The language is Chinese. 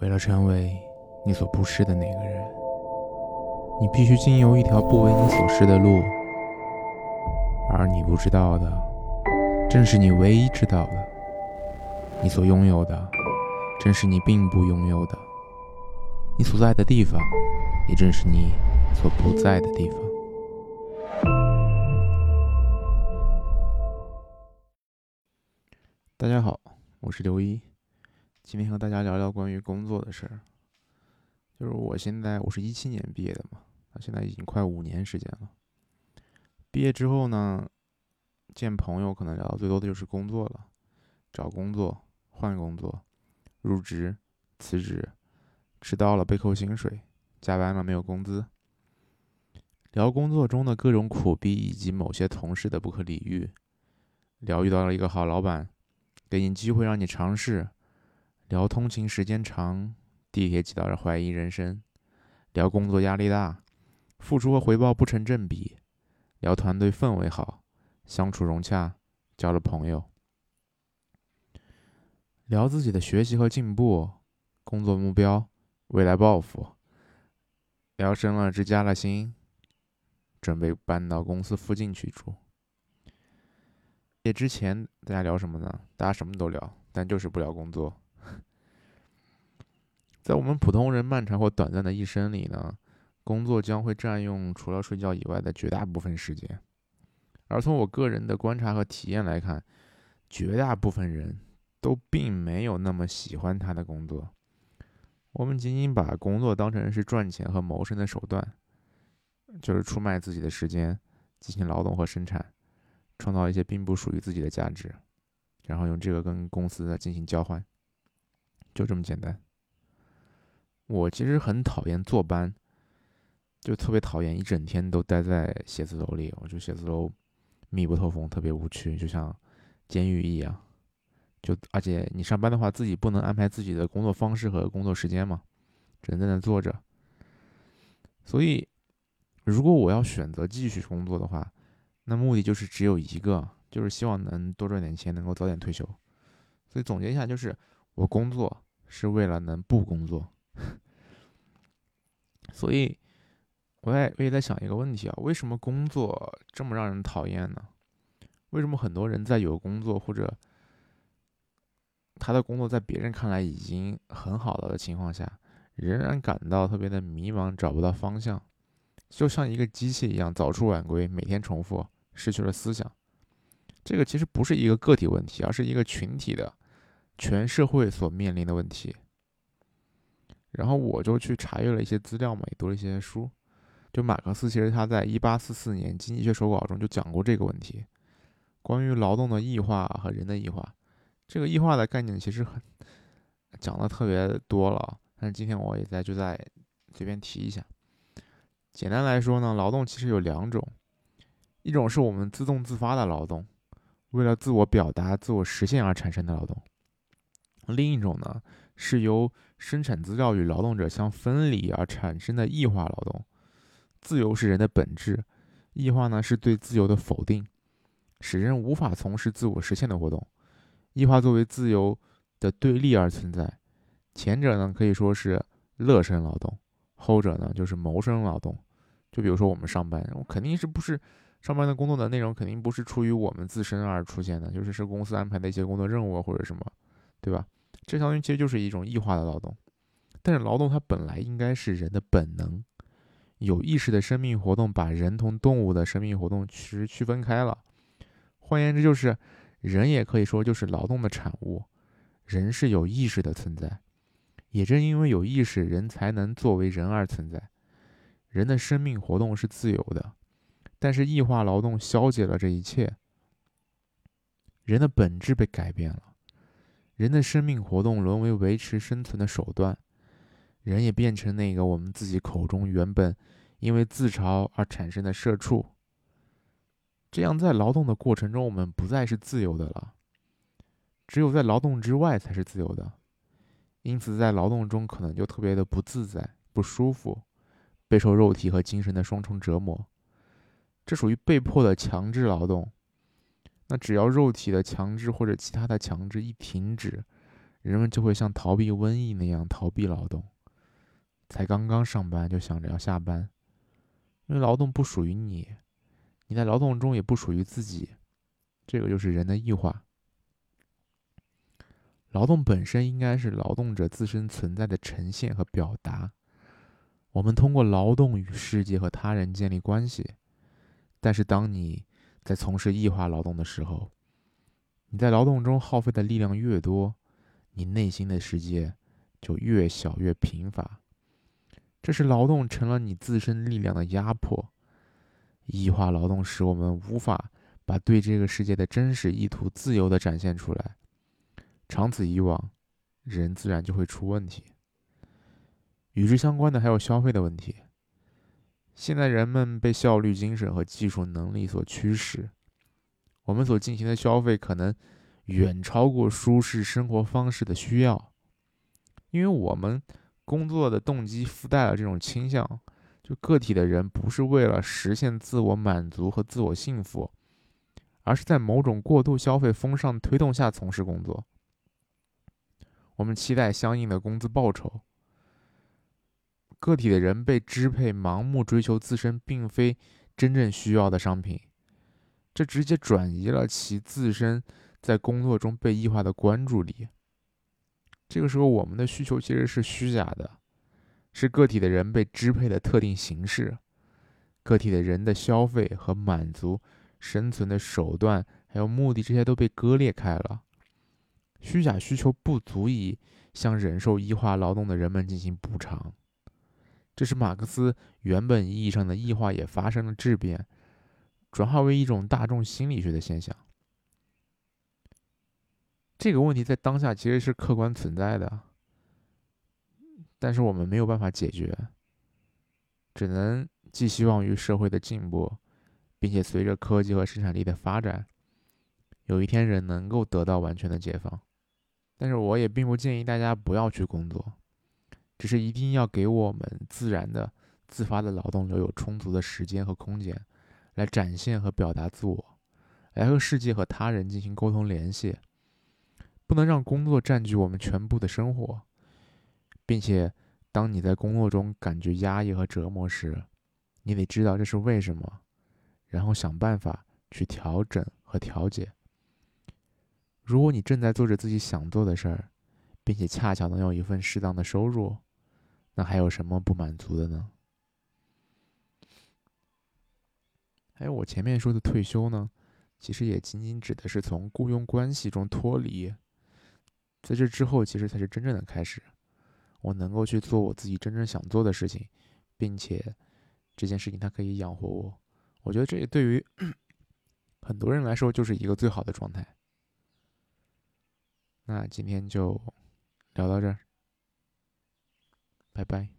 为了成为你所不是的那个人，你必须经由一条不为你所示的路，而你不知道的，正是你唯一知道的；你所拥有的，正是你并不拥有的；你所在的地方，也正是你所不在的地方。大家好，我是刘一。今天和大家聊聊关于工作的事儿，就是我现在我是一七年毕业的嘛，到现在已经快五年时间了。毕业之后呢，见朋友可能聊的最多的就是工作了，找工作、换工作、入职、辞职、迟到了被扣薪水、加班了没有工资，聊工作中的各种苦逼以及某些同事的不可理喻，聊遇到了一个好老板，给你机会让你尝试。聊通勤时间长，地铁挤到人怀疑人生；聊工作压力大，付出和回报不成正比；聊团队氛围好，相处融洽，交了朋友；聊自己的学习和进步，工作目标，未来抱负；聊升了职加了薪，准备搬到公司附近去住。业之前大家聊什么呢？大家什么都聊，但就是不聊工作。在我们普通人漫长或短暂的一生里呢，工作将会占用除了睡觉以外的绝大部分时间。而从我个人的观察和体验来看，绝大部分人都并没有那么喜欢他的工作。我们仅仅把工作当成是赚钱和谋生的手段，就是出卖自己的时间进行劳动和生产，创造一些并不属于自己的价值，然后用这个跟公司进行交换，就这么简单。我其实很讨厌坐班，就特别讨厌一整天都待在写字楼里。我觉得写字楼密不透风，特别无趣，就像监狱一样。就而且你上班的话，自己不能安排自己的工作方式和工作时间嘛，只能在那坐着。所以，如果我要选择继续工作的话，那目的就是只有一个，就是希望能多赚点钱，能够早点退休。所以总结一下，就是我工作是为了能不工作。所以，我也我也在想一个问题啊：为什么工作这么让人讨厌呢？为什么很多人在有工作或者他的工作在别人看来已经很好了的情况下，仍然感到特别的迷茫，找不到方向，就像一个机器一样早出晚归，每天重复，失去了思想。这个其实不是一个个体问题，而是一个群体的、全社会所面临的问题。然后我就去查阅了一些资料嘛，也读了一些书。就马克思其实他在一八四四年《经济学手稿》中就讲过这个问题，关于劳动的异化和人的异化。这个异化的概念其实很讲的特别多了，但是今天我也在就在随便提一下。简单来说呢，劳动其实有两种，一种是我们自动自发的劳动，为了自我表达、自我实现而产生的劳动；另一种呢。是由生产资料与劳动者相分离而产生的异化劳动。自由是人的本质，异化呢是对自由的否定，使人无法从事自我实现的活动。异化作为自由的对立而存在。前者呢可以说是乐生劳动，后者呢就是谋生劳动。就比如说我们上班，我肯定是不是上班的工作的内容肯定不是出于我们自身而出现的，就是是公司安排的一些工作任务或者什么，对吧？这相当于其实就是一种异化的劳动，但是劳动它本来应该是人的本能，有意识的生命活动把人同动物的生命活动其实区分开了。换言之，就是人也可以说就是劳动的产物，人是有意识的存在，也正因为有意识，人才能作为人而存在。人的生命活动是自由的，但是异化劳动消解了这一切，人的本质被改变了。人的生命活动沦为维持生存的手段，人也变成那个我们自己口中原本因为自嘲而产生的社畜。这样，在劳动的过程中，我们不再是自由的了，只有在劳动之外才是自由的。因此，在劳动中可能就特别的不自在、不舒服，备受肉体和精神的双重折磨。这属于被迫的强制劳动。那只要肉体的强制或者其他的强制一停止，人们就会像逃避瘟疫那样逃避劳动。才刚刚上班就想着要下班，因为劳动不属于你，你在劳动中也不属于自己。这个就是人的异化。劳动本身应该是劳动者自身存在的呈现和表达。我们通过劳动与世界和他人建立关系。但是，当你在从事异化劳动的时候，你在劳动中耗费的力量越多，你内心的世界就越小越贫乏。这是劳动成了你自身力量的压迫。异化劳动使我们无法把对这个世界的真实意图自由地展现出来。长此以往，人自然就会出问题。与之相关的还有消费的问题。现在人们被效率精神和技术能力所驱使，我们所进行的消费可能远超过舒适生活方式的需要，因为我们工作的动机附带了这种倾向，就个体的人不是为了实现自我满足和自我幸福，而是在某种过度消费风尚推动下从事工作。我们期待相应的工资报酬。个体的人被支配，盲目追求自身并非真正需要的商品，这直接转移了其自身在工作中被异化的关注力。这个时候，我们的需求其实是虚假的，是个体的人被支配的特定形式。个体的人的消费和满足生存的手段还有目的，这些都被割裂开了。虚假需求不足以向忍受异化劳动的人们进行补偿。这是马克思原本意义上的异化也发生了质变，转化为一种大众心理学的现象。这个问题在当下其实是客观存在的，但是我们没有办法解决，只能寄希望于社会的进步，并且随着科技和生产力的发展，有一天人能够得到完全的解放。但是我也并不建议大家不要去工作。只是一定要给我们自然的、自发的劳动留有充足的时间和空间，来展现和表达自我，来和世界和他人进行沟通联系。不能让工作占据我们全部的生活，并且，当你在工作中感觉压抑和折磨时，你得知道这是为什么，然后想办法去调整和调节。如果你正在做着自己想做的事儿，并且恰巧能有一份适当的收入。那还有什么不满足的呢？还有我前面说的退休呢，其实也仅仅指的是从雇佣关系中脱离，在这之后，其实才是真正的开始。我能够去做我自己真正想做的事情，并且这件事情它可以养活我。我觉得这对于 很多人来说就是一个最好的状态。那今天就聊到这儿。拜拜。